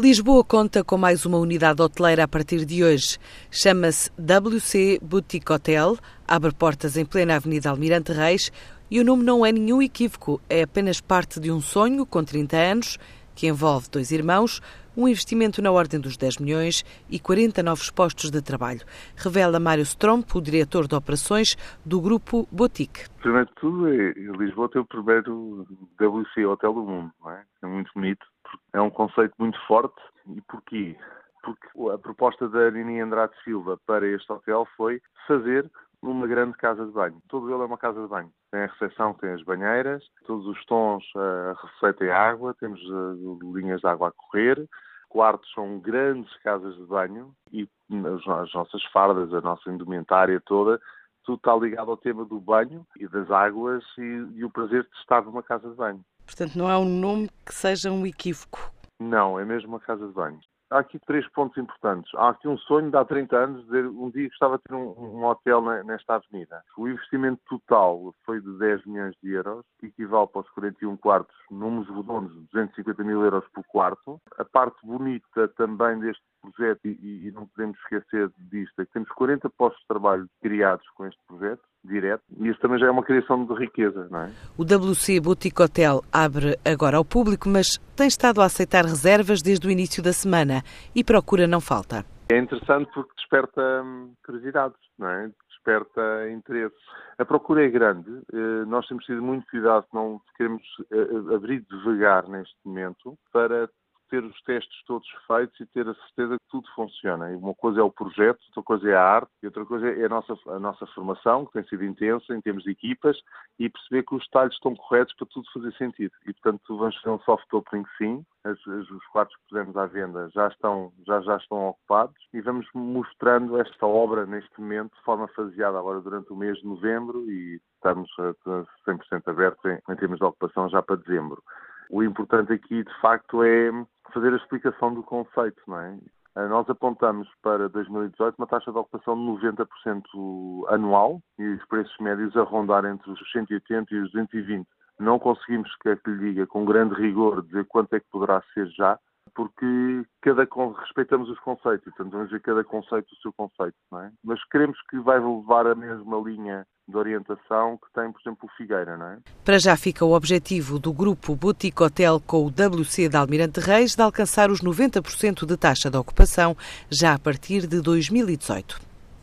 Lisboa conta com mais uma unidade hoteleira a partir de hoje. Chama-se WC Boutique Hotel, abre portas em plena Avenida Almirante Reis e o nome não é nenhum equívoco, é apenas parte de um sonho com 30 anos que envolve dois irmãos, um investimento na ordem dos 10 milhões e 40 novos postos de trabalho. Revela Mário Stromp, o diretor de operações do grupo Boutique. Primeiro de tudo, é, Lisboa tem o primeiro WC Hotel do mundo, é? É muito bonito é um conceito muito forte. E porquê? Porque a proposta da Nini Andrade Silva para este hotel foi fazer uma grande casa de banho. Todo ele é uma casa de banho. Tem a recepção, tem as banheiras, todos os tons uh, refletem água, temos uh, linhas de água a correr, quartos são grandes casas de banho e as, as nossas fardas, a nossa indumentária toda, tudo está ligado ao tema do banho e das águas e, e o prazer de estar numa casa de banho. Portanto, não é um nome que seja um equívoco. Não, é mesmo uma casa de banho. Há aqui três pontos importantes. Há aqui um sonho de há 30 anos de um dia gostava de ter um, um hotel nesta avenida. O investimento total foi de 10 milhões de euros, que equivale para os 41 quartos, números redondos, 250 mil euros por quarto. A parte bonita também deste projeto, e, e não podemos esquecer disto, é que temos 40 postos de trabalho criados com este projeto direto e isso também já é uma criação de riqueza, não é? O WC Boutique Hotel abre agora ao público, mas tem estado a aceitar reservas desde o início da semana e procura não falta. É interessante porque desperta hum, curiosidades, não é? Desperta interesse. A procura é grande. Eh, nós temos tido muito cuidado, não queremos eh, abrir devagar neste momento para ter os testes todos feitos e ter a certeza que tudo funciona. E uma coisa é o projeto, outra coisa é a arte e outra coisa é a nossa, a nossa formação, que tem sido intensa em termos de equipas, e perceber que os detalhes estão corretos para tudo fazer sentido. E, portanto, vamos fazer um soft opening sim, as, as, os quartos que pusemos à venda já estão, já, já estão ocupados e vamos mostrando esta obra neste momento de forma faseada agora durante o mês de novembro e estamos a 100% abertos em, em termos de ocupação já para dezembro. O importante aqui, de facto, é fazer a explicação do conceito, não é? Eh, nós apontamos para 2018 uma taxa de ocupação de 90% anual e os preços médios a rondar entre os 180 e os 220. Não conseguimos, quer que lhe diga, com grande rigor, dizer quanto é que poderá ser já, porque cada respeitamos os conceitos, portanto vamos ver cada conceito o seu conceito, não é? Mas queremos que vai levar a mesma linha de orientação que tem, por exemplo, o Figueira, não é? Para já fica o objetivo do grupo Boutique Hotel com o WC de Almirante Reis de alcançar os 90% de taxa de ocupação já a partir de 2018.